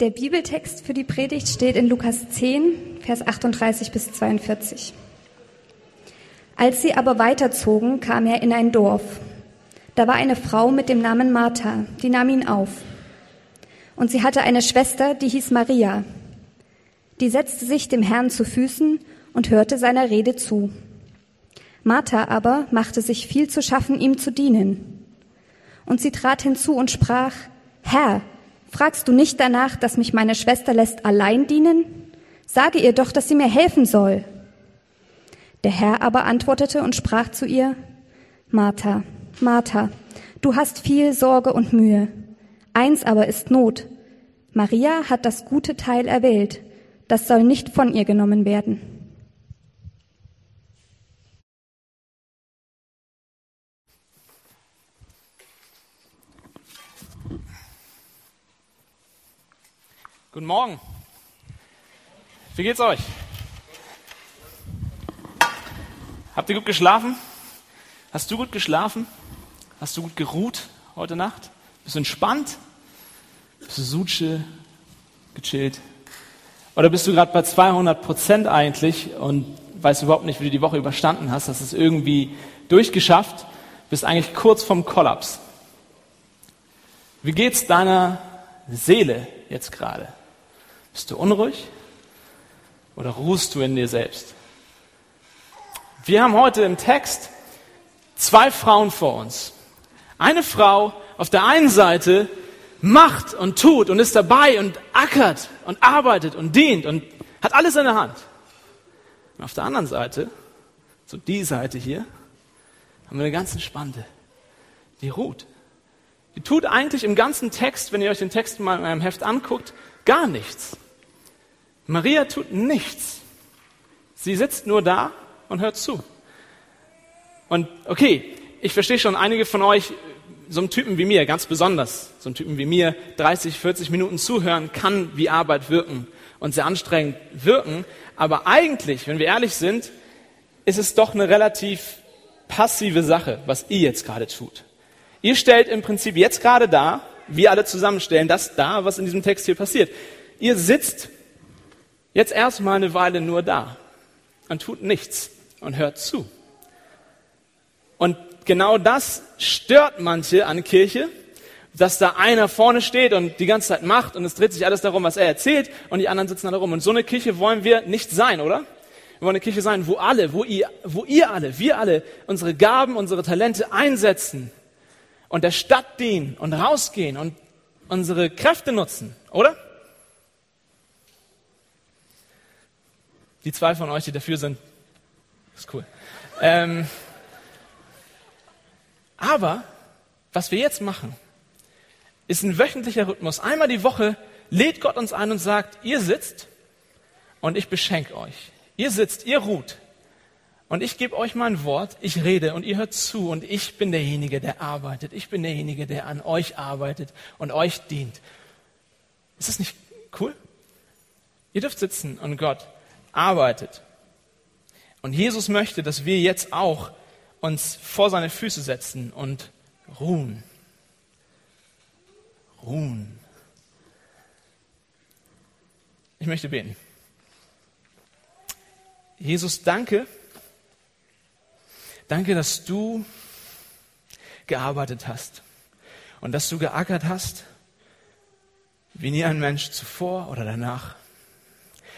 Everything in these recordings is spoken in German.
Der Bibeltext für die Predigt steht in Lukas 10, Vers 38 bis 42. Als sie aber weiterzogen, kam er in ein Dorf. Da war eine Frau mit dem Namen Martha, die nahm ihn auf. Und sie hatte eine Schwester, die hieß Maria. Die setzte sich dem Herrn zu Füßen und hörte seiner Rede zu. Martha aber machte sich viel zu schaffen, ihm zu dienen. Und sie trat hinzu und sprach, Herr, fragst du nicht danach, dass mich meine Schwester lässt allein dienen? Sage ihr doch, dass sie mir helfen soll. Der Herr aber antwortete und sprach zu ihr, Martha, Martha, du hast viel Sorge und Mühe. Eins aber ist Not. Maria hat das gute Teil erwählt. Das soll nicht von ihr genommen werden. Guten Morgen. Wie geht's euch? Habt ihr gut geschlafen? Hast du gut geschlafen? Hast du gut geruht heute Nacht? Bist du entspannt? Bist du Suche, gechillt? Oder bist du gerade bei 200 Prozent eigentlich und weißt überhaupt nicht, wie du die Woche überstanden hast? Hast es irgendwie durchgeschafft? Bist eigentlich kurz vom Kollaps. Wie geht's deiner Seele jetzt gerade? Bist du unruhig oder ruhst du in dir selbst? Wir haben heute im Text zwei Frauen vor uns. Eine Frau auf der einen Seite macht und tut und ist dabei und ackert und arbeitet und dient und hat alles in der Hand. Und auf der anderen Seite, so die Seite hier, haben wir eine ganz entspannte, die ruht. Die tut eigentlich im ganzen Text, wenn ihr euch den Text mal in eurem Heft anguckt, gar nichts. Maria tut nichts. Sie sitzt nur da und hört zu. Und okay, ich verstehe schon, einige von euch, so einen Typen wie mir, ganz besonders, so einen Typen wie mir, 30, 40 Minuten zuhören, kann wie Arbeit wirken und sehr anstrengend wirken. Aber eigentlich, wenn wir ehrlich sind, ist es doch eine relativ passive Sache, was ihr jetzt gerade tut. Ihr stellt im Prinzip jetzt gerade da, wir alle zusammenstellen das da, was in diesem Text hier passiert. Ihr sitzt Jetzt erstmal eine Weile nur da und tut nichts und hört zu. Und genau das stört manche an Kirche, dass da einer vorne steht und die ganze Zeit macht und es dreht sich alles darum, was er erzählt und die anderen sitzen da rum. Und so eine Kirche wollen wir nicht sein, oder? Wir wollen eine Kirche sein, wo alle, wo ihr, wo ihr alle, wir alle unsere Gaben, unsere Talente einsetzen und der Stadt dienen und rausgehen und unsere Kräfte nutzen, oder? Die zwei von euch, die dafür sind, ist cool. Ähm, aber was wir jetzt machen, ist ein wöchentlicher Rhythmus. Einmal die Woche lädt Gott uns ein und sagt, ihr sitzt und ich beschenke euch. Ihr sitzt, ihr ruht. Und ich gebe euch mein Wort, ich rede und ihr hört zu und ich bin derjenige, der arbeitet. Ich bin derjenige, der an euch arbeitet und euch dient. Ist das nicht cool? Ihr dürft sitzen und Gott arbeitet. Und Jesus möchte, dass wir jetzt auch uns vor seine Füße setzen und ruhen. Ruhen. Ich möchte beten. Jesus, danke. Danke, dass du gearbeitet hast und dass du geackert hast, wie nie ein Mensch zuvor oder danach.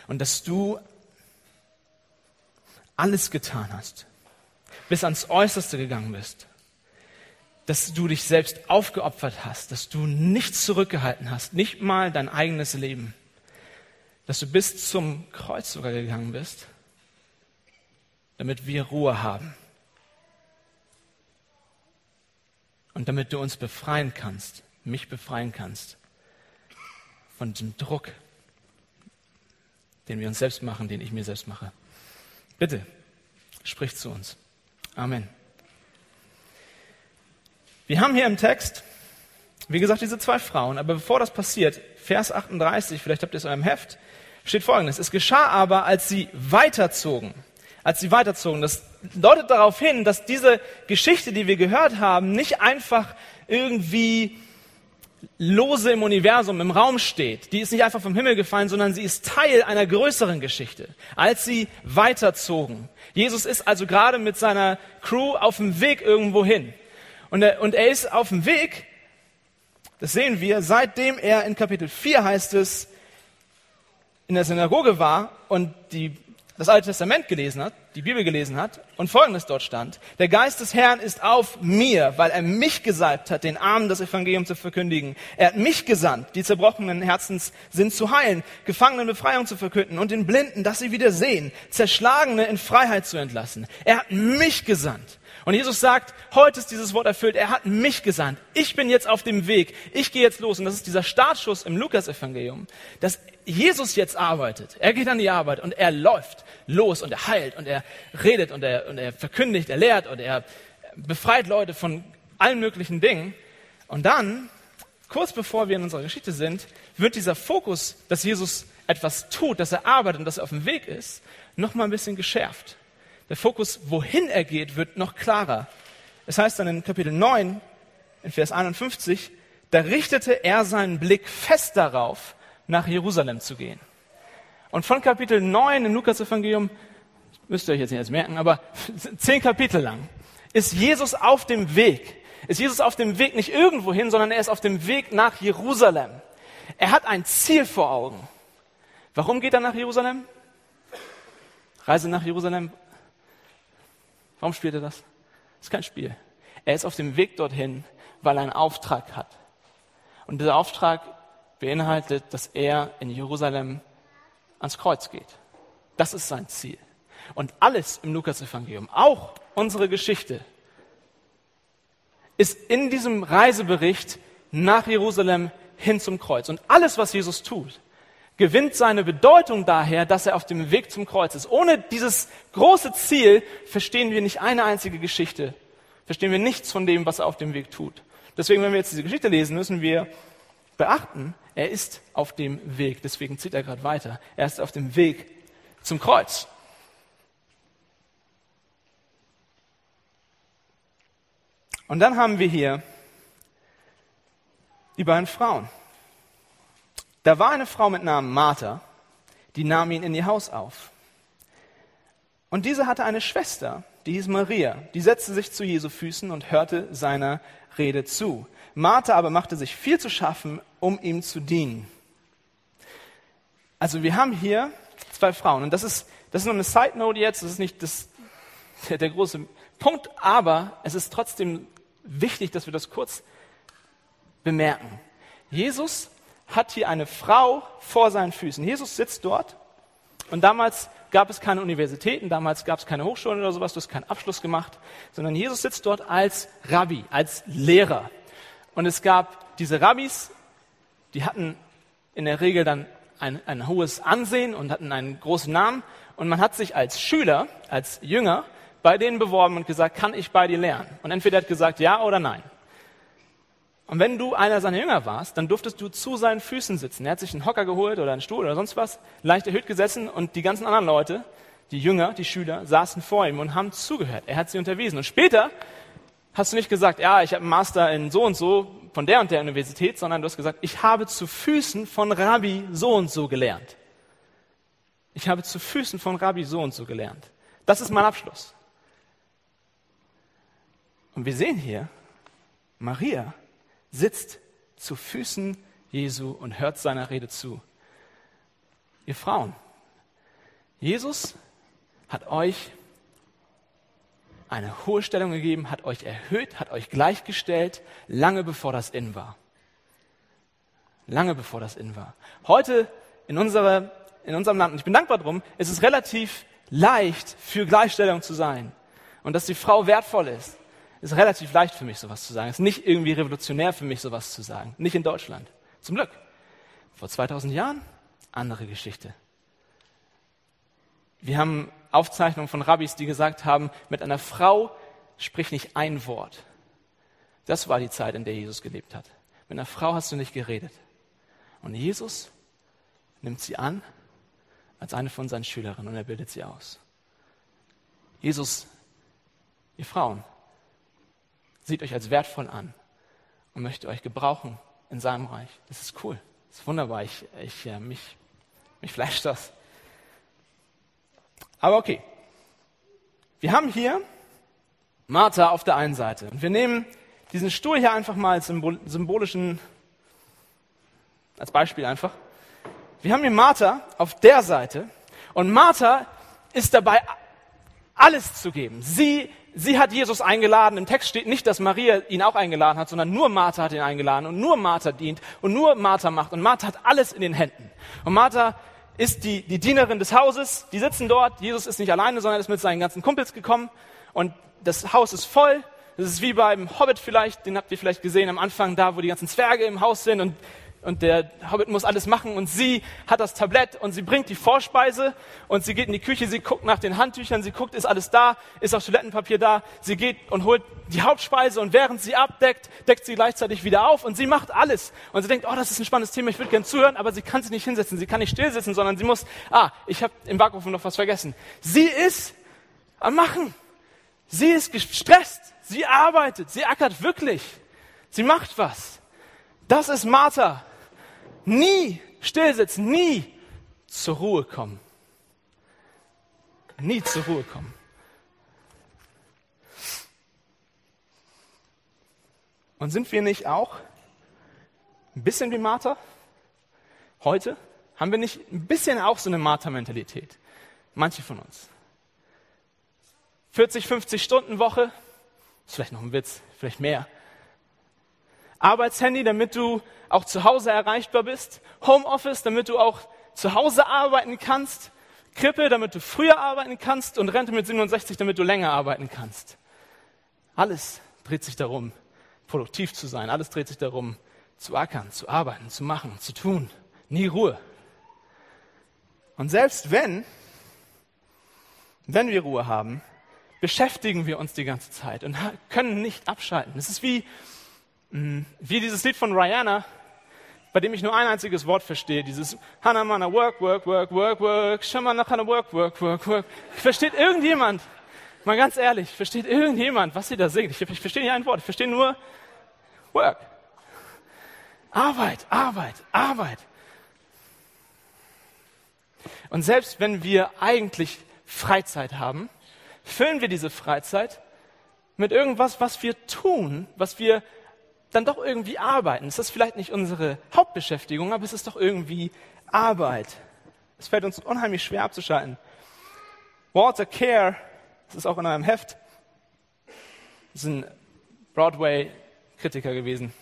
Und dass du alles getan hast, bis ans Äußerste gegangen bist, dass du dich selbst aufgeopfert hast, dass du nichts zurückgehalten hast, nicht mal dein eigenes Leben, dass du bis zum Kreuz sogar gegangen bist, damit wir Ruhe haben und damit du uns befreien kannst, mich befreien kannst von dem Druck, den wir uns selbst machen, den ich mir selbst mache. Bitte, sprich zu uns. Amen. Wir haben hier im Text, wie gesagt, diese zwei Frauen, aber bevor das passiert, Vers 38, vielleicht habt ihr es in eurem Heft, steht folgendes. Es geschah aber, als sie weiterzogen, als sie weiterzogen. Das deutet darauf hin, dass diese Geschichte, die wir gehört haben, nicht einfach irgendwie lose im Universum, im Raum steht. Die ist nicht einfach vom Himmel gefallen, sondern sie ist Teil einer größeren Geschichte, als sie weiterzogen. Jesus ist also gerade mit seiner Crew auf dem Weg irgendwo hin. Und er, und er ist auf dem Weg, das sehen wir, seitdem er in Kapitel 4 heißt es, in der Synagoge war und die das Alte Testament gelesen hat, die Bibel gelesen hat und Folgendes dort stand. Der Geist des Herrn ist auf mir, weil er mich gesalbt hat, den Armen das Evangelium zu verkündigen. Er hat mich gesandt, die zerbrochenen Herzens sind zu heilen, Gefangenen Befreiung zu verkünden und den Blinden, dass sie wieder sehen, Zerschlagene in Freiheit zu entlassen. Er hat mich gesandt. Und Jesus sagt, heute ist dieses Wort erfüllt. Er hat mich gesandt. Ich bin jetzt auf dem Weg. Ich gehe jetzt los. Und das ist dieser Startschuss im Lukas-Evangelium, dass Jesus jetzt arbeitet. Er geht an die Arbeit und er läuft los und er heilt und er redet und er, und er verkündigt, er lehrt und er befreit Leute von allen möglichen Dingen. Und dann, kurz bevor wir in unserer Geschichte sind, wird dieser Fokus, dass Jesus etwas tut, dass er arbeitet und dass er auf dem Weg ist, noch mal ein bisschen geschärft. Der Fokus, wohin er geht, wird noch klarer. Es heißt dann in Kapitel 9, in Vers 51, da richtete er seinen Blick fest darauf, nach Jerusalem zu gehen. Und von Kapitel 9 im Lukas-Evangelium, müsst ihr euch jetzt nicht merken, aber zehn Kapitel lang, ist Jesus auf dem Weg. Ist Jesus auf dem Weg nicht irgendwo hin, sondern er ist auf dem Weg nach Jerusalem. Er hat ein Ziel vor Augen. Warum geht er nach Jerusalem? Reise nach Jerusalem Warum spielt er das? Das ist kein Spiel. Er ist auf dem Weg dorthin, weil er einen Auftrag hat. Und dieser Auftrag beinhaltet, dass er in Jerusalem ans Kreuz geht. Das ist sein Ziel. Und alles im Lukas-Evangelium, auch unsere Geschichte, ist in diesem Reisebericht nach Jerusalem hin zum Kreuz. Und alles, was Jesus tut, gewinnt seine Bedeutung daher, dass er auf dem Weg zum Kreuz ist. Ohne dieses große Ziel verstehen wir nicht eine einzige Geschichte, verstehen wir nichts von dem, was er auf dem Weg tut. Deswegen, wenn wir jetzt diese Geschichte lesen, müssen wir beachten, er ist auf dem Weg. Deswegen zieht er gerade weiter. Er ist auf dem Weg zum Kreuz. Und dann haben wir hier die beiden Frauen. Da war eine Frau mit Namen Martha, die nahm ihn in ihr Haus auf. Und diese hatte eine Schwester, die hieß Maria, die setzte sich zu Jesu Füßen und hörte seiner Rede zu. Martha aber machte sich viel zu schaffen, um ihm zu dienen. Also wir haben hier zwei Frauen und das ist, das ist nur eine Side Note jetzt, das ist nicht das, der, der große Punkt, aber es ist trotzdem wichtig, dass wir das kurz bemerken. Jesus hat hier eine Frau vor seinen Füßen. Jesus sitzt dort und damals gab es keine Universitäten, damals gab es keine Hochschulen oder sowas, du hast keinen Abschluss gemacht, sondern Jesus sitzt dort als Rabbi, als Lehrer. Und es gab diese Rabbis, die hatten in der Regel dann ein, ein hohes Ansehen und hatten einen großen Namen. Und man hat sich als Schüler, als Jünger bei denen beworben und gesagt, kann ich bei dir lernen? Und entweder hat gesagt ja oder nein. Und wenn du einer seiner Jünger warst, dann durftest du zu seinen Füßen sitzen. Er hat sich einen Hocker geholt oder einen Stuhl oder sonst was, leicht erhöht gesessen und die ganzen anderen Leute, die Jünger, die Schüler, saßen vor ihm und haben zugehört. Er hat sie unterwiesen. Und später hast du nicht gesagt, ja, ich habe einen Master in so und so von der und der Universität, sondern du hast gesagt, ich habe zu Füßen von Rabbi so und so gelernt. Ich habe zu Füßen von Rabbi so und so gelernt. Das ist mein Abschluss. Und wir sehen hier, Maria sitzt zu Füßen Jesu und hört seiner Rede zu. Ihr Frauen, Jesus hat euch eine hohe Stellung gegeben, hat euch erhöht, hat euch gleichgestellt, lange bevor das in war. Lange bevor das in war. Heute in, unserer, in unserem Land, und ich bin dankbar drum, ist es relativ leicht, für Gleichstellung zu sein. Und dass die Frau wertvoll ist ist relativ leicht für mich, sowas zu sagen. Es ist nicht irgendwie revolutionär für mich, sowas zu sagen. Nicht in Deutschland. Zum Glück. Vor 2000 Jahren, andere Geschichte. Wir haben Aufzeichnungen von Rabbis, die gesagt haben, mit einer Frau sprich nicht ein Wort. Das war die Zeit, in der Jesus gelebt hat. Mit einer Frau hast du nicht geredet. Und Jesus nimmt sie an als eine von seinen Schülerinnen und er bildet sie aus. Jesus, ihr Frauen, sieht euch als wertvoll an und möchte euch gebrauchen in seinem Reich. Das ist cool. Das ist wunderbar. Ich, ich, äh, mich, mich flasht das. Aber okay. Wir haben hier Martha auf der einen Seite. Und wir nehmen diesen Stuhl hier einfach mal als symbolischen, als Beispiel einfach. Wir haben hier Martha auf der Seite. Und Martha ist dabei, alles zu geben. Sie, sie hat Jesus eingeladen. Im Text steht nicht, dass Maria ihn auch eingeladen hat, sondern nur Martha hat ihn eingeladen und nur Martha dient und nur Martha macht. Und Martha hat alles in den Händen. Und Martha ist die, die Dienerin des Hauses. Die sitzen dort. Jesus ist nicht alleine, sondern ist mit seinen ganzen Kumpels gekommen. Und das Haus ist voll. Das ist wie beim Hobbit vielleicht, den habt ihr vielleicht gesehen am Anfang, da wo die ganzen Zwerge im Haus sind und und der Hobbit muss alles machen und sie hat das Tablett und sie bringt die Vorspeise und sie geht in die Küche, sie guckt nach den Handtüchern, sie guckt, ist alles da, ist auch Toilettenpapier da, sie geht und holt die Hauptspeise und während sie abdeckt, deckt sie gleichzeitig wieder auf und sie macht alles und sie denkt, oh, das ist ein spannendes Thema, ich würde gern zuhören, aber sie kann sich nicht hinsetzen, sie kann nicht still sitzen, sondern sie muss, ah, ich habe im Backofen noch was vergessen. Sie ist am Machen. Sie ist gestresst, sie arbeitet, sie ackert wirklich, sie macht was. Das ist Martha nie stillsitzen, nie zur Ruhe kommen. Nie zur Ruhe kommen. Und sind wir nicht auch ein bisschen wie Martha heute? Haben wir nicht ein bisschen auch so eine Martha-Mentalität? Manche von uns. 40, 50 Stunden Woche, ist vielleicht noch ein Witz, vielleicht mehr. Arbeitshandy, damit du auch zu Hause erreichbar bist. Homeoffice, damit du auch zu Hause arbeiten kannst. Krippe, damit du früher arbeiten kannst. Und Rente mit 67, damit du länger arbeiten kannst. Alles dreht sich darum, produktiv zu sein. Alles dreht sich darum, zu ackern, zu arbeiten, zu machen, zu tun. Nie Ruhe. Und selbst wenn, wenn wir Ruhe haben, beschäftigen wir uns die ganze Zeit und können nicht abschalten. Es ist wie. Wie dieses Lied von Rihanna, bei dem ich nur ein einziges Wort verstehe, dieses Hannah Mana, work, work, work, work, work, Shamana Hannah, work, work, work, work. Versteht irgendjemand, mal ganz ehrlich, versteht irgendjemand, was sie da singt? Ich, ich verstehe nicht ein Wort, ich verstehe nur work. Arbeit, Arbeit, Arbeit. Und selbst wenn wir eigentlich Freizeit haben, füllen wir diese Freizeit mit irgendwas, was wir tun, was wir dann doch irgendwie arbeiten. Es ist vielleicht nicht unsere Hauptbeschäftigung, aber es ist doch irgendwie Arbeit. Es fällt uns unheimlich schwer abzuschalten. Walter Kerr, das ist auch in einem Heft, ist ein Broadway-Kritiker gewesen.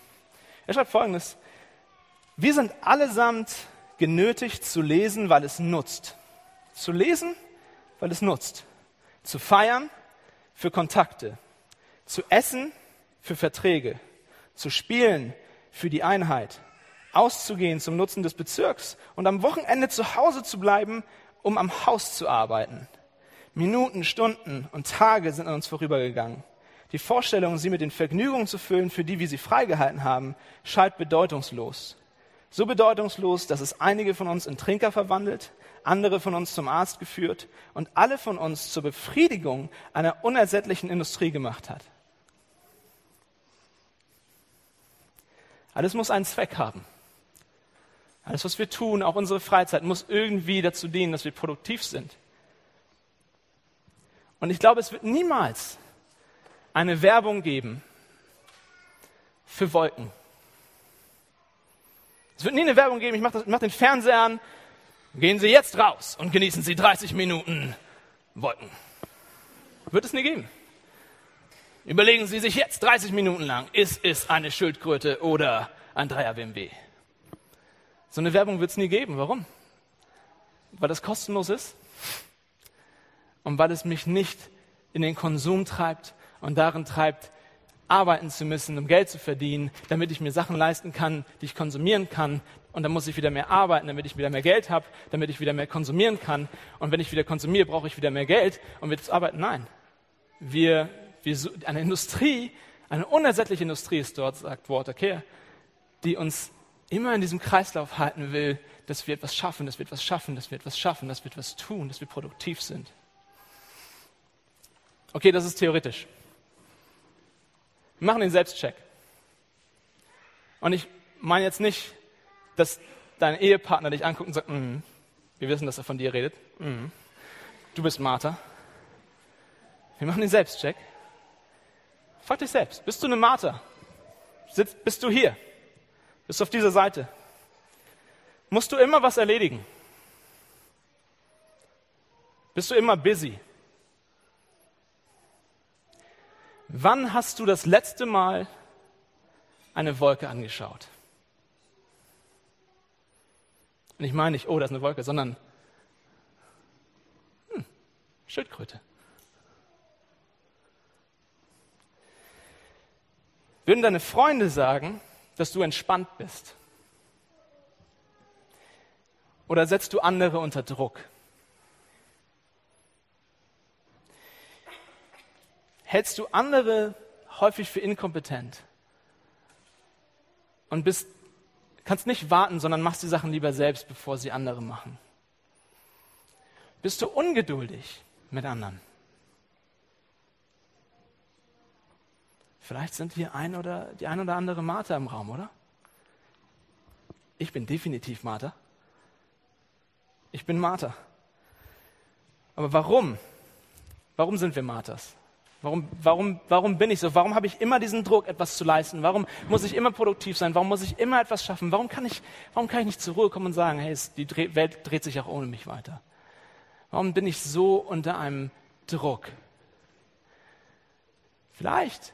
Er schreibt folgendes. Wir sind allesamt genötigt zu lesen, weil es nutzt. Zu lesen, weil es nutzt. Zu feiern für Kontakte. Zu essen für Verträge zu spielen für die Einheit, auszugehen zum Nutzen des Bezirks und am Wochenende zu Hause zu bleiben, um am Haus zu arbeiten. Minuten, Stunden und Tage sind an uns vorübergegangen. Die Vorstellung, sie mit den Vergnügungen zu füllen, für die wir sie freigehalten haben, scheint bedeutungslos. So bedeutungslos, dass es einige von uns in Trinker verwandelt, andere von uns zum Arzt geführt und alle von uns zur Befriedigung einer unersättlichen Industrie gemacht hat. Alles muss einen Zweck haben. Alles, was wir tun, auch unsere Freizeit, muss irgendwie dazu dienen, dass wir produktiv sind. Und ich glaube, es wird niemals eine Werbung geben für Wolken. Es wird nie eine Werbung geben, ich mache mach den Fernseher an, gehen Sie jetzt raus und genießen Sie 30 Minuten Wolken. Wird es nie geben. Überlegen Sie sich jetzt 30 Minuten lang, ist es eine Schildkröte oder ein Dreier BMW? So eine Werbung wird es nie geben. Warum? Weil das kostenlos ist und weil es mich nicht in den Konsum treibt und darin treibt, arbeiten zu müssen, um Geld zu verdienen, damit ich mir Sachen leisten kann, die ich konsumieren kann. Und dann muss ich wieder mehr arbeiten, damit ich wieder mehr Geld habe, damit ich wieder mehr konsumieren kann. Und wenn ich wieder konsumiere, brauche ich wieder mehr Geld, um wieder zu arbeiten. Nein. Wir eine Industrie, eine unersättliche Industrie ist dort, sagt Walter Kehr, die uns immer in diesem Kreislauf halten will, dass wir etwas schaffen, dass wir etwas schaffen, dass wir etwas schaffen, dass wir etwas tun, dass wir produktiv sind. Okay, das ist theoretisch. Wir machen den Selbstcheck. Und ich meine jetzt nicht, dass dein Ehepartner dich anguckt und sagt, mm, wir wissen, dass er von dir redet. Mm, du bist Martha. Wir machen den Selbstcheck. Frag dich selbst, bist du eine Martha? Bist du hier? Bist du auf dieser Seite? Musst du immer was erledigen? Bist du immer busy? Wann hast du das letzte Mal eine Wolke angeschaut? Und ich meine nicht, oh, das ist eine Wolke, sondern hm, Schildkröte. Würden deine Freunde sagen, dass du entspannt bist? Oder setzt du andere unter Druck? Hältst du andere häufig für inkompetent und bist, kannst nicht warten, sondern machst die Sachen lieber selbst, bevor sie andere machen? Bist du ungeduldig mit anderen? Vielleicht sind hier ein oder die ein oder andere Martha im Raum, oder? Ich bin definitiv Martha. Ich bin Martha. Aber warum? Warum sind wir Marthas? Warum, warum, warum bin ich so? Warum habe ich immer diesen Druck, etwas zu leisten? Warum muss ich immer produktiv sein? Warum muss ich immer etwas schaffen? Warum kann ich, warum kann ich nicht zur Ruhe kommen und sagen, hey, die Welt dreht sich auch ohne mich weiter? Warum bin ich so unter einem Druck? Vielleicht,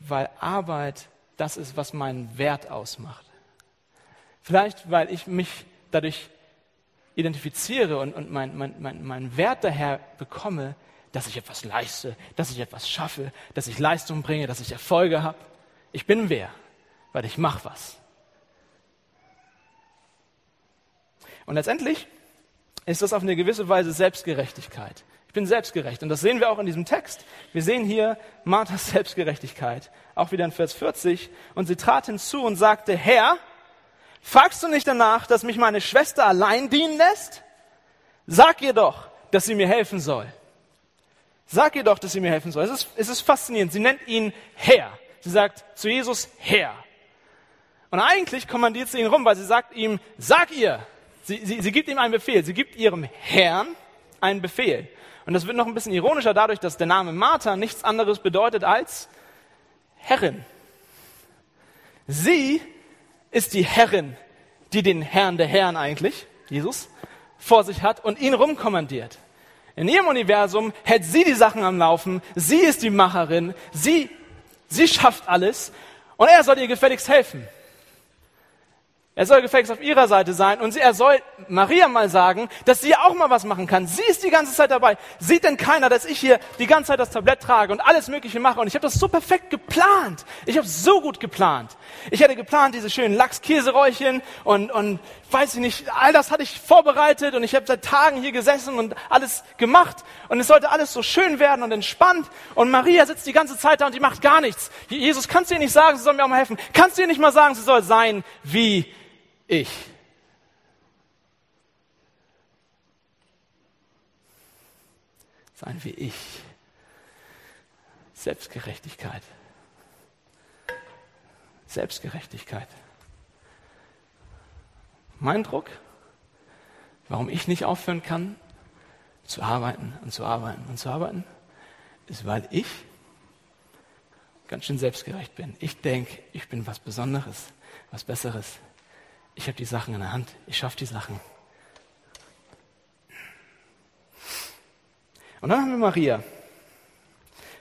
weil Arbeit das ist, was meinen Wert ausmacht. Vielleicht, weil ich mich dadurch identifiziere und, und meinen mein, mein, mein Wert daher bekomme, dass ich etwas leiste, dass ich etwas schaffe, dass ich Leistung bringe, dass ich Erfolge habe. Ich bin wer, weil ich mache was. Und letztendlich ist das auf eine gewisse Weise Selbstgerechtigkeit. Ich bin selbstgerecht. Und das sehen wir auch in diesem Text. Wir sehen hier Marthas Selbstgerechtigkeit. Auch wieder in Vers 40. Und sie trat hinzu und sagte, Herr, fragst du nicht danach, dass mich meine Schwester allein dienen lässt? Sag ihr doch, dass sie mir helfen soll. Sag ihr doch, dass sie mir helfen soll. Es ist, es ist faszinierend. Sie nennt ihn Herr. Sie sagt zu Jesus Herr. Und eigentlich kommandiert sie ihn rum, weil sie sagt ihm, sag ihr. Sie, sie, sie gibt ihm einen Befehl. Sie gibt ihrem Herrn einen Befehl. Und das wird noch ein bisschen ironischer dadurch, dass der Name Martha nichts anderes bedeutet als Herrin. Sie ist die Herrin, die den Herrn der Herren eigentlich, Jesus, vor sich hat und ihn rumkommandiert. In ihrem Universum hält sie die Sachen am Laufen, sie ist die Macherin, sie, sie schafft alles und er soll ihr gefälligst helfen. Er soll gefälligst auf ihrer Seite sein und er soll Maria mal sagen, dass sie auch mal was machen kann. Sie ist die ganze Zeit dabei. Sieht denn keiner, dass ich hier die ganze Zeit das Tablett trage und alles Mögliche mache? Und ich habe das so perfekt geplant. Ich habe so gut geplant. Ich hätte geplant, diese schönen Lachs-Käseräuchchen und, und weiß ich nicht, all das hatte ich vorbereitet und ich habe seit Tagen hier gesessen und alles gemacht und es sollte alles so schön werden und entspannt. Und Maria sitzt die ganze Zeit da und die macht gar nichts. Jesus, kannst du ihr nicht sagen, sie soll mir auch mal helfen? Kannst du ihr nicht mal sagen, sie soll sein wie ich. Sein wie ich. Selbstgerechtigkeit. Selbstgerechtigkeit. Mein Druck, warum ich nicht aufhören kann, zu arbeiten und zu arbeiten und zu arbeiten, ist, weil ich ganz schön selbstgerecht bin. Ich denke, ich bin was Besonderes, was Besseres ich habe die Sachen in der Hand, ich schaffe die Sachen. Und dann haben wir Maria.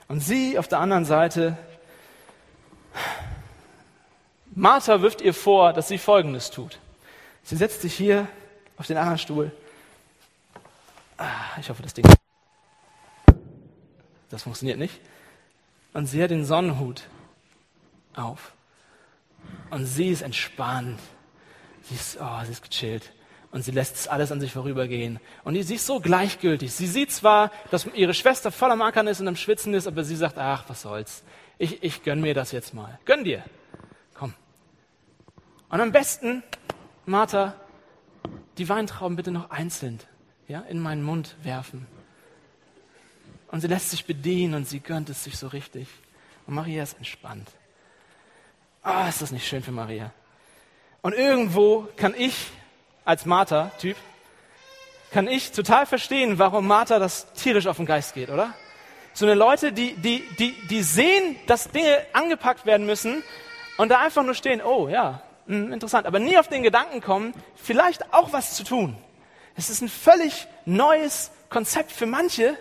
Und sie auf der anderen Seite, Martha wirft ihr vor, dass sie Folgendes tut. Sie setzt sich hier auf den anderen Stuhl. Ah, ich hoffe, das Ding. Das funktioniert nicht. Und sie hat den Sonnenhut auf. Und sie ist entspannt. Sie ist, oh, sie ist gechillt. Und sie lässt es alles an sich vorübergehen. Und sie ist so gleichgültig. Sie sieht zwar, dass ihre Schwester voll am Ackern ist und am Schwitzen ist, aber sie sagt, ach, was soll's. Ich, ich gönn mir das jetzt mal. Gönn dir. Komm. Und am besten, Martha, die Weintrauben bitte noch einzeln ja, in meinen Mund werfen. Und sie lässt sich bedienen und sie gönnt es sich so richtig. Und Maria ist entspannt. Ah, oh, ist das nicht schön für Maria. Und irgendwo kann ich als Martha-Typ, kann ich total verstehen, warum Martha das tierisch auf den Geist geht, oder? So eine Leute, die, die, die, die sehen, dass Dinge angepackt werden müssen und da einfach nur stehen, oh ja, mh, hm, interessant, aber nie auf den Gedanken kommen, vielleicht auch was zu tun. Es ist ein völlig neues Konzept für manche,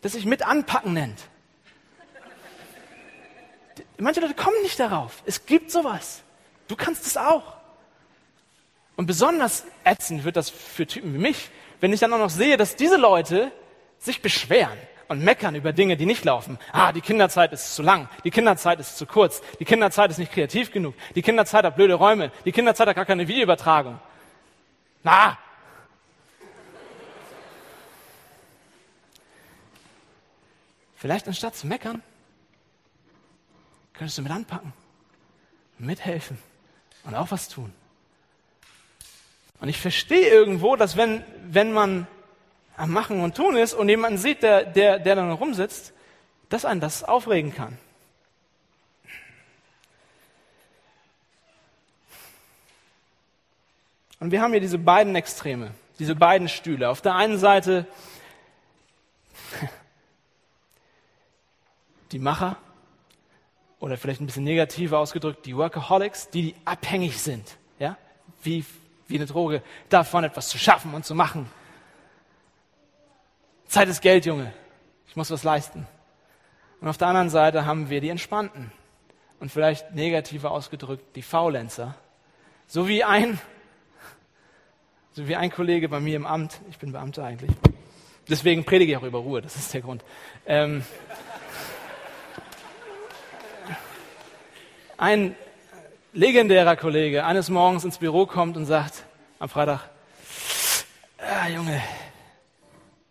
das sich mit anpacken nennt. Manche Leute kommen nicht darauf. Es gibt sowas. Du kannst es auch. Und besonders ätzend wird das für Typen wie mich, wenn ich dann auch noch sehe, dass diese Leute sich beschweren und meckern über Dinge, die nicht laufen. Ah, die Kinderzeit ist zu lang, die Kinderzeit ist zu kurz, die Kinderzeit ist nicht kreativ genug, die Kinderzeit hat blöde Räume, die Kinderzeit hat gar keine Videoübertragung. Na! Vielleicht anstatt zu meckern, könntest du mit anpacken, mithelfen und auch was tun. Und ich verstehe irgendwo, dass wenn, wenn man am Machen und Tun ist und jemanden sieht, der, der, der dann rumsitzt, dass einen das aufregen kann. Und wir haben hier diese beiden Extreme, diese beiden Stühle. Auf der einen Seite die Macher oder vielleicht ein bisschen negativer ausgedrückt, die Workaholics, die, die abhängig sind, ja, wie, wie eine Droge, davon etwas zu schaffen und zu machen. Zeit ist Geld, Junge. Ich muss was leisten. Und auf der anderen Seite haben wir die Entspannten und vielleicht negativer ausgedrückt die Faulenzer. So wie ein, so wie ein Kollege bei mir im Amt, ich bin Beamter eigentlich, deswegen predige ich auch über Ruhe, das ist der Grund. Ähm, ein legendärer Kollege eines Morgens ins Büro kommt und sagt am Freitag, ah, Junge,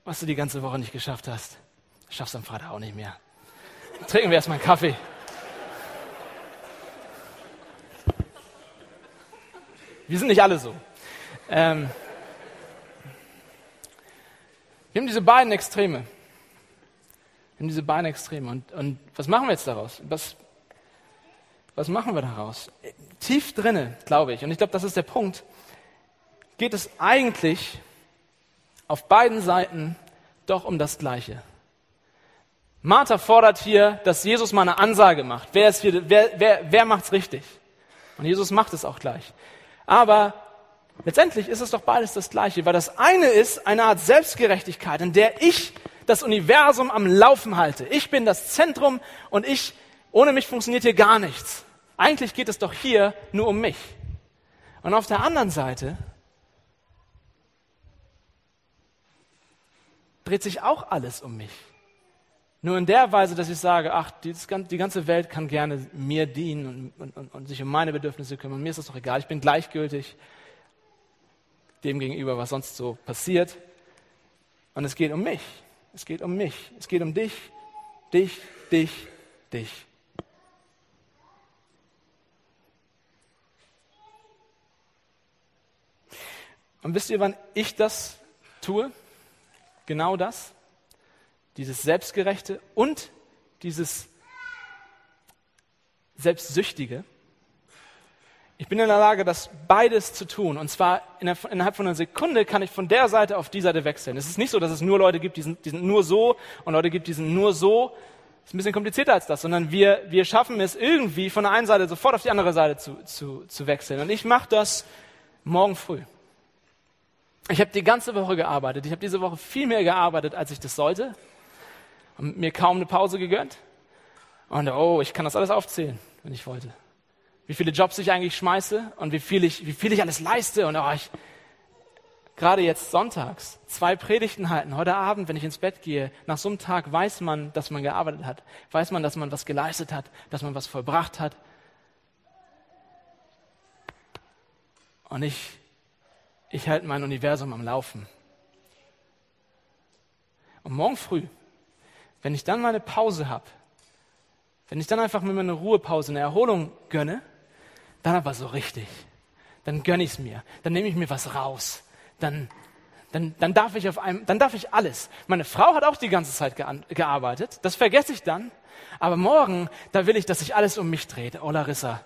was du die ganze Woche nicht geschafft hast, schaffst du am Freitag auch nicht mehr. Trinken wir erstmal einen Kaffee. Wir sind nicht alle so. Ähm, wir haben diese beiden Extreme. Wir haben diese beiden Extreme. Und, und was machen wir jetzt daraus? Was, was machen wir daraus? Tief drinne, glaube ich, und ich glaube, das ist der Punkt, geht es eigentlich auf beiden Seiten doch um das Gleiche. Martha fordert hier, dass Jesus mal eine Ansage macht. Wer, ist hier, wer, wer, wer macht's richtig? Und Jesus macht es auch gleich. Aber letztendlich ist es doch beides das Gleiche, weil das eine ist eine Art Selbstgerechtigkeit, in der ich das Universum am Laufen halte. Ich bin das Zentrum und ich, ohne mich funktioniert hier gar nichts. Eigentlich geht es doch hier nur um mich. Und auf der anderen Seite dreht sich auch alles um mich. Nur in der Weise, dass ich sage, ach, die ganze Welt kann gerne mir dienen und, und, und, sich um meine Bedürfnisse kümmern. Mir ist das doch egal. Ich bin gleichgültig dem gegenüber, was sonst so passiert. Und es geht um mich. Es geht um mich. Es geht um dich, dich, dich, dich. Und wisst ihr, wann ich das tue? genau das, dieses Selbstgerechte und dieses Selbstsüchtige. Ich bin in der Lage, das beides zu tun. Und zwar innerhalb von einer Sekunde kann ich von der Seite auf die Seite wechseln. Es ist nicht so, dass es nur Leute gibt, die sind, die sind nur so und Leute gibt, die sind nur so. Es ist ein bisschen komplizierter als das, sondern wir, wir schaffen es irgendwie von der einen Seite sofort auf die andere Seite zu, zu, zu wechseln. Und ich mache das morgen früh. Ich habe die ganze Woche gearbeitet. Ich habe diese Woche viel mehr gearbeitet, als ich das sollte. Und mir kaum eine Pause gegönnt. Und oh, ich kann das alles aufzählen, wenn ich wollte. Wie viele Jobs ich eigentlich schmeiße und wie viel ich, wie viel ich alles leiste. Und oh, ich, gerade jetzt sonntags, zwei Predigten halten, heute Abend, wenn ich ins Bett gehe, nach so einem Tag weiß man, dass man gearbeitet hat. Weiß man, dass man was geleistet hat, dass man was vollbracht hat. Und ich ich halte mein Universum am Laufen. Und morgen früh, wenn ich dann meine Pause habe, wenn ich dann einfach mir eine Ruhepause, eine Erholung gönne, dann aber so richtig. Dann gönne ich es mir. Dann nehme ich mir was raus. Dann, dann, dann, darf ich auf einem, dann darf ich alles. Meine Frau hat auch die ganze Zeit gearbeitet, das vergesse ich dann. Aber morgen, da will ich, dass sich alles um mich dreht. Oh Larissa,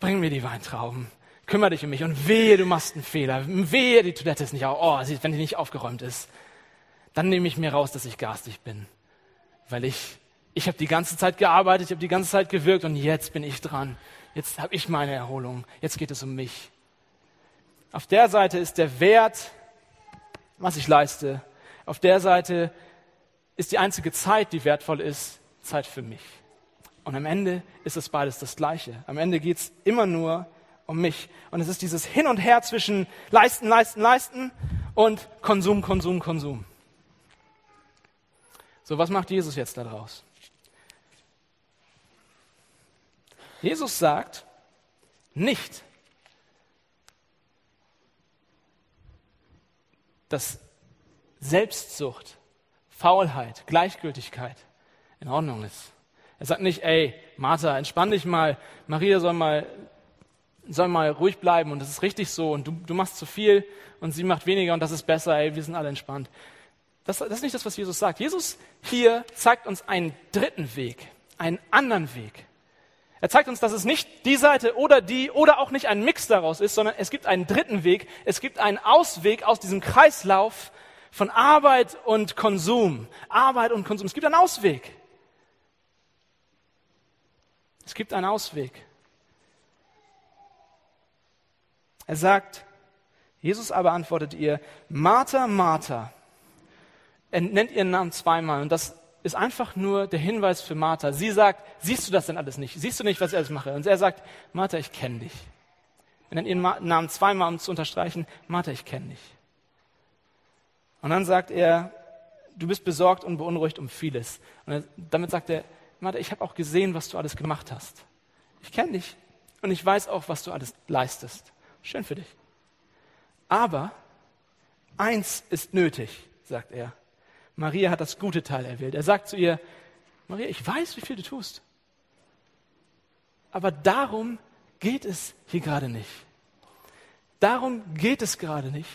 bring mir die Weintrauben, kümmere dich um mich und wehe, du machst einen Fehler, wehe, die Toilette ist nicht auf, oh, wenn die nicht aufgeräumt ist. Dann nehme ich mir raus, dass ich garstig bin, weil ich, ich habe die ganze Zeit gearbeitet, ich habe die ganze Zeit gewirkt und jetzt bin ich dran. Jetzt habe ich meine Erholung. Jetzt geht es um mich. Auf der Seite ist der Wert was ich leiste. Auf der Seite ist die einzige Zeit, die wertvoll ist, Zeit für mich. Und am Ende ist es beides das Gleiche. Am Ende geht es immer nur um mich. Und es ist dieses Hin und Her zwischen leisten, leisten, leisten und Konsum, Konsum, Konsum. So, was macht Jesus jetzt daraus? Jesus sagt nicht, dass Selbstsucht, Faulheit, Gleichgültigkeit in Ordnung ist. Er sagt nicht, ey, Martha, entspann dich mal, Maria soll mal, soll mal ruhig bleiben und das ist richtig so und du, du machst zu viel und sie macht weniger und das ist besser, ey, wir sind alle entspannt. Das, das ist nicht das, was Jesus sagt. Jesus hier zeigt uns einen dritten Weg, einen anderen Weg. Er zeigt uns, dass es nicht die Seite oder die oder auch nicht ein Mix daraus ist, sondern es gibt einen dritten Weg. Es gibt einen Ausweg aus diesem Kreislauf von Arbeit und Konsum. Arbeit und Konsum. Es gibt einen Ausweg. Es gibt einen Ausweg. Er sagt, Jesus aber antwortet ihr, Martha, Martha. Er nennt ihren Namen zweimal und das ist einfach nur der Hinweis für Martha. Sie sagt, siehst du das denn alles nicht? Siehst du nicht, was ich alles mache? Und er sagt, Martha, ich kenne dich. Er nennt ihren Namen zweimal, um zu unterstreichen, Martha, ich kenne dich. Und dann sagt er, du bist besorgt und beunruhigt um vieles. Und damit sagt er, Martha, ich habe auch gesehen, was du alles gemacht hast. Ich kenne dich und ich weiß auch, was du alles leistest. Schön für dich. Aber eins ist nötig, sagt er. Maria hat das gute Teil erwählt. Er sagt zu ihr, Maria, ich weiß, wie viel du tust. Aber darum geht es hier gerade nicht. Darum geht es gerade nicht.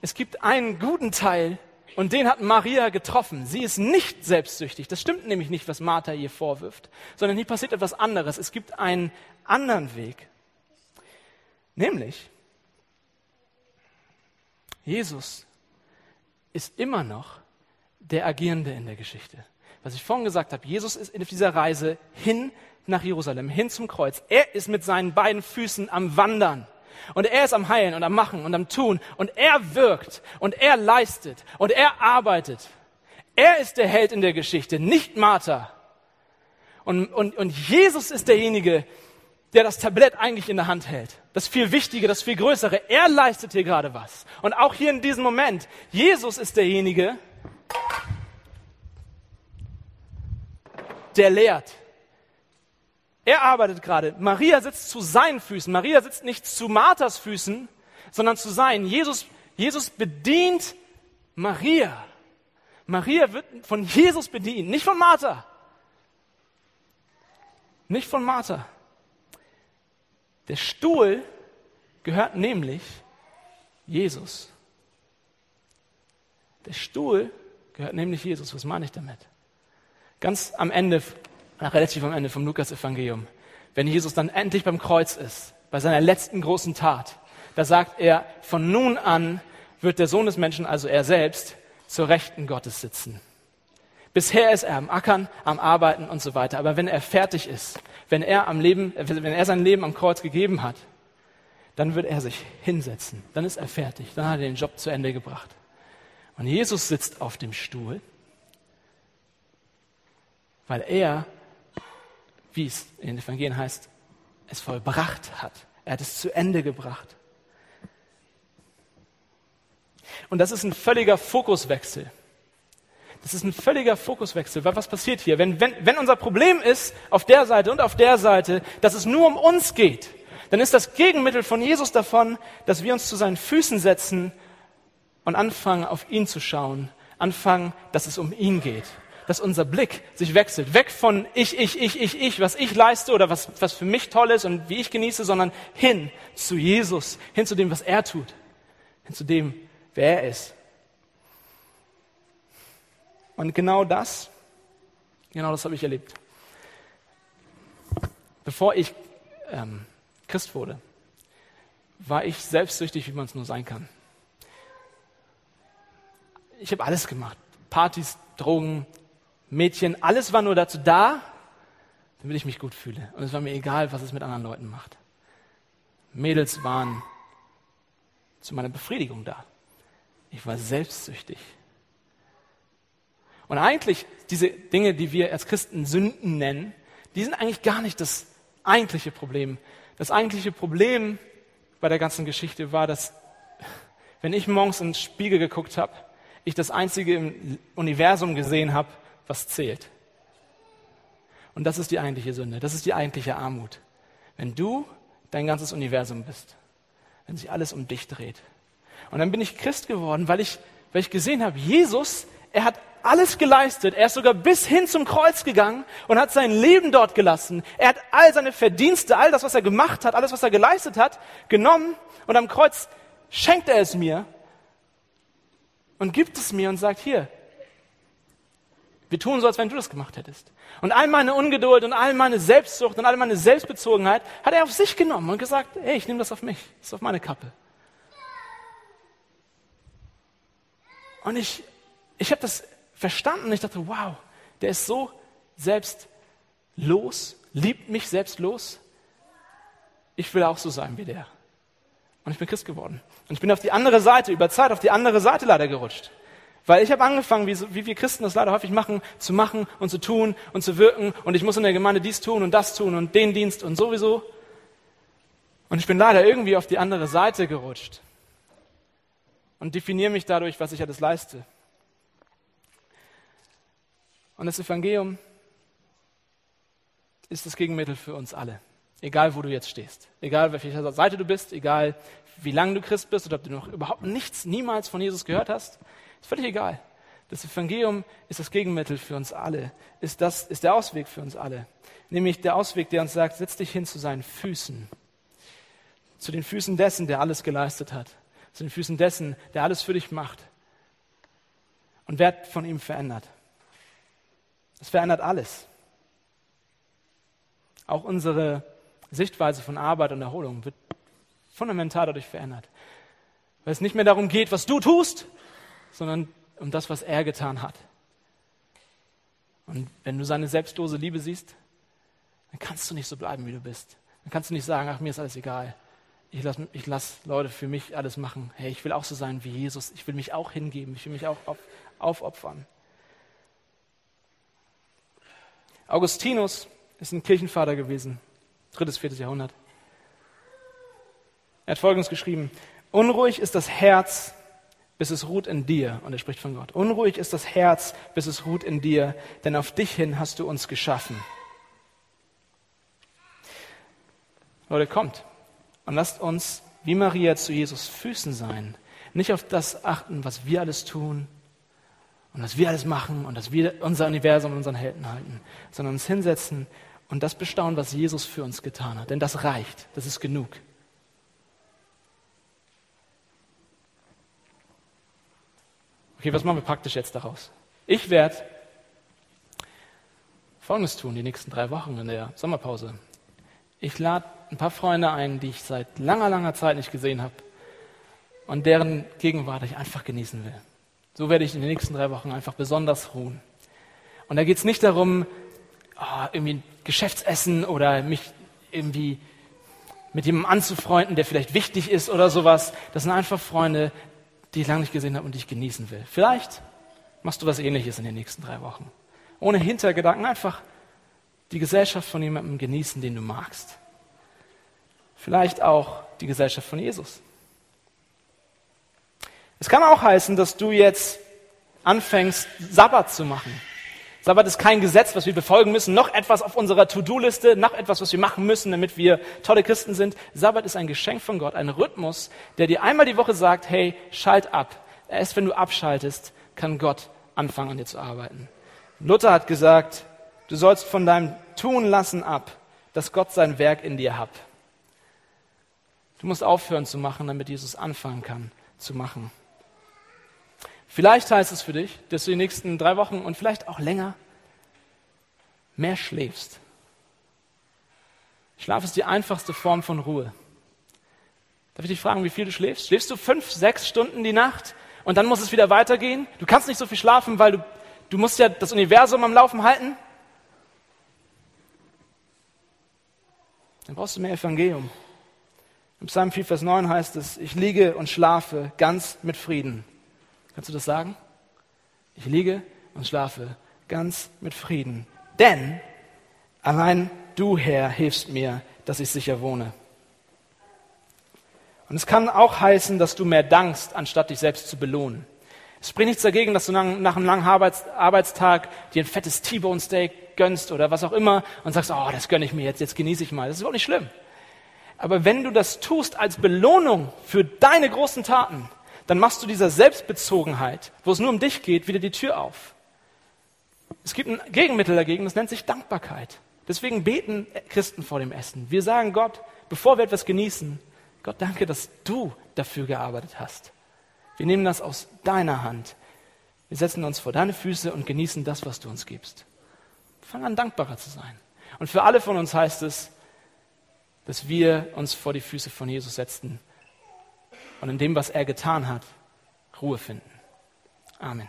Es gibt einen guten Teil und den hat Maria getroffen. Sie ist nicht selbstsüchtig. Das stimmt nämlich nicht, was Martha ihr vorwirft, sondern hier passiert etwas anderes. Es gibt einen anderen Weg. Nämlich, Jesus ist immer noch der Agierende in der Geschichte. Was ich vorhin gesagt habe, Jesus ist auf dieser Reise hin nach Jerusalem, hin zum Kreuz. Er ist mit seinen beiden Füßen am Wandern. Und er ist am Heilen und am Machen und am Tun. Und er wirkt und er leistet und er arbeitet. Er ist der Held in der Geschichte, nicht Martha. Und, und, und Jesus ist derjenige, der das Tablett eigentlich in der Hand hält. Das viel Wichtige, das viel Größere. Er leistet hier gerade was. Und auch hier in diesem Moment, Jesus ist derjenige, der lehrt. Er arbeitet gerade. Maria sitzt zu seinen Füßen. Maria sitzt nicht zu Marthas Füßen, sondern zu seinen. Jesus, Jesus bedient Maria. Maria wird von Jesus bedient, nicht von Martha. Nicht von Martha. Der Stuhl gehört nämlich Jesus. Der Stuhl gehört nämlich Jesus. Was meine ich damit? Ganz am Ende, relativ am Ende vom Lukas-Evangelium, wenn Jesus dann endlich beim Kreuz ist, bei seiner letzten großen Tat, da sagt er, von nun an wird der Sohn des Menschen, also er selbst, zur Rechten Gottes sitzen. Bisher ist er am Ackern, am Arbeiten und so weiter. Aber wenn er fertig ist, wenn er am Leben, wenn er sein Leben am Kreuz gegeben hat, dann wird er sich hinsetzen. Dann ist er fertig. Dann hat er den Job zu Ende gebracht. Und Jesus sitzt auf dem Stuhl weil er, wie es in den Evangelien heißt, es vollbracht hat. Er hat es zu Ende gebracht. Und das ist ein völliger Fokuswechsel. Das ist ein völliger Fokuswechsel. Weil was passiert hier? Wenn, wenn, wenn unser Problem ist, auf der Seite und auf der Seite, dass es nur um uns geht, dann ist das Gegenmittel von Jesus davon, dass wir uns zu seinen Füßen setzen und anfangen, auf ihn zu schauen, anfangen, dass es um ihn geht dass unser Blick sich wechselt. Weg von ich, ich, ich, ich, ich, was ich leiste oder was, was für mich toll ist und wie ich genieße, sondern hin zu Jesus, hin zu dem, was er tut, hin zu dem, wer er ist. Und genau das, genau das habe ich erlebt. Bevor ich ähm, Christ wurde, war ich selbstsüchtig, wie man es nur sein kann. Ich habe alles gemacht. Partys, Drogen, Mädchen, alles war nur dazu da, damit ich mich gut fühle. Und es war mir egal, was es mit anderen Leuten macht. Mädels waren zu meiner Befriedigung da. Ich war selbstsüchtig. Und eigentlich, diese Dinge, die wir als Christen Sünden nennen, die sind eigentlich gar nicht das eigentliche Problem. Das eigentliche Problem bei der ganzen Geschichte war, dass, wenn ich morgens in Spiegel geguckt habe, ich das einzige im Universum gesehen habe, was zählt. Und das ist die eigentliche Sünde, das ist die eigentliche Armut. Wenn du dein ganzes Universum bist, wenn sich alles um dich dreht. Und dann bin ich Christ geworden, weil ich, weil ich gesehen habe, Jesus, er hat alles geleistet. Er ist sogar bis hin zum Kreuz gegangen und hat sein Leben dort gelassen. Er hat all seine Verdienste, all das, was er gemacht hat, alles, was er geleistet hat, genommen und am Kreuz schenkt er es mir und gibt es mir und sagt, hier, wir tun so, als wenn du das gemacht hättest. Und all meine Ungeduld und all meine Selbstsucht und all meine Selbstbezogenheit hat er auf sich genommen und gesagt, hey, ich nehme das auf mich, das ist auf meine Kappe. Und ich, ich habe das verstanden. Ich dachte, wow, der ist so selbstlos, liebt mich selbstlos. Ich will auch so sein wie der. Und ich bin Christ geworden. Und ich bin auf die andere Seite, über Zeit auf die andere Seite leider gerutscht. Weil ich habe angefangen, wie, wie wir Christen das leider häufig machen, zu machen und zu tun und zu wirken. Und ich muss in der Gemeinde dies tun und das tun und den Dienst und sowieso. Und ich bin leider irgendwie auf die andere Seite gerutscht. Und definiere mich dadurch, was ich alles leiste. Und das Evangelium ist das Gegenmittel für uns alle. Egal, wo du jetzt stehst. Egal, welcher Seite du bist. Egal, wie lange du Christ bist oder ob du noch überhaupt nichts, niemals von Jesus gehört hast. Ist völlig egal. Das Evangelium ist das Gegenmittel für uns alle. Ist, das, ist der Ausweg für uns alle. Nämlich der Ausweg, der uns sagt, setz dich hin zu seinen Füßen. Zu den Füßen dessen, der alles geleistet hat. Zu den Füßen dessen, der alles für dich macht. Und werd von ihm verändert. Das verändert alles. Auch unsere Sichtweise von Arbeit und Erholung wird fundamental dadurch verändert. Weil es nicht mehr darum geht, was du tust, sondern um das, was er getan hat. Und wenn du seine selbstlose Liebe siehst, dann kannst du nicht so bleiben, wie du bist. Dann kannst du nicht sagen, ach, mir ist alles egal. Ich lasse ich lass Leute für mich alles machen. Hey, ich will auch so sein wie Jesus. Ich will mich auch hingeben. Ich will mich auch auf, aufopfern. Augustinus ist ein Kirchenvater gewesen, drittes, viertes Jahrhundert. Er hat Folgendes geschrieben. Unruhig ist das Herz, bis es ruht in dir. Und er spricht von Gott. Unruhig ist das Herz, bis es ruht in dir, denn auf dich hin hast du uns geschaffen. Leute, kommt und lasst uns wie Maria zu Jesus Füßen sein. Nicht auf das achten, was wir alles tun, und dass wir alles machen und dass wir unser Universum und unseren Helden halten, sondern uns hinsetzen und das bestaunen, was Jesus für uns getan hat. Denn das reicht, das ist genug. Okay, was machen wir praktisch jetzt daraus? Ich werde Folgendes tun, die nächsten drei Wochen in der Sommerpause. Ich lade ein paar Freunde ein, die ich seit langer, langer Zeit nicht gesehen habe und deren Gegenwart ich einfach genießen will. So werde ich in den nächsten drei Wochen einfach besonders ruhen. Und da geht es nicht darum, oh, irgendwie Geschäftsessen oder mich irgendwie mit jemandem anzufreunden, der vielleicht wichtig ist oder sowas. Das sind einfach Freunde, die ich lange nicht gesehen habe und die ich genießen will. Vielleicht machst du was ähnliches in den nächsten drei Wochen. Ohne Hintergedanken einfach die Gesellschaft von jemandem genießen, den du magst. Vielleicht auch die Gesellschaft von Jesus. Es kann auch heißen, dass du jetzt anfängst, Sabbat zu machen. Sabbat ist kein Gesetz, was wir befolgen müssen, noch etwas auf unserer To-Do-Liste, noch etwas, was wir machen müssen, damit wir tolle Christen sind. Sabbat ist ein Geschenk von Gott, ein Rhythmus, der dir einmal die Woche sagt, hey, schalt ab. Erst wenn du abschaltest, kann Gott anfangen, an dir zu arbeiten. Luther hat gesagt, du sollst von deinem Tun lassen ab, dass Gott sein Werk in dir hat. Du musst aufhören zu machen, damit Jesus anfangen kann zu machen. Vielleicht heißt es für dich, dass du die nächsten drei Wochen und vielleicht auch länger mehr schläfst. Schlaf ist die einfachste Form von Ruhe. Darf ich dich fragen, wie viel du schläfst? Schläfst du fünf, sechs Stunden die Nacht und dann muss es wieder weitergehen? Du kannst nicht so viel schlafen, weil du, du musst ja das Universum am Laufen halten. Dann brauchst du mehr Evangelium. Im Psalm 4, Vers 9 heißt es, ich liege und schlafe ganz mit Frieden. Kannst du das sagen? Ich liege und schlafe ganz mit Frieden. Denn allein du, Herr, hilfst mir, dass ich sicher wohne. Und es kann auch heißen, dass du mehr dankst, anstatt dich selbst zu belohnen. Es spricht nichts dagegen, dass du nach einem langen Arbeitstag dir ein fettes T-Bone Steak gönnst oder was auch immer und sagst, oh, das gönne ich mir jetzt, jetzt genieße ich mal. Das ist überhaupt nicht schlimm. Aber wenn du das tust als Belohnung für deine großen Taten, dann machst du dieser Selbstbezogenheit, wo es nur um dich geht, wieder die Tür auf. Es gibt ein Gegenmittel dagegen, das nennt sich Dankbarkeit. Deswegen beten Christen vor dem Essen. Wir sagen Gott, bevor wir etwas genießen, Gott danke, dass du dafür gearbeitet hast. Wir nehmen das aus deiner Hand. Wir setzen uns vor deine Füße und genießen das, was du uns gibst. Fang an, dankbarer zu sein. Und für alle von uns heißt es, dass wir uns vor die Füße von Jesus setzen und in dem, was er getan hat, Ruhe finden. Amen.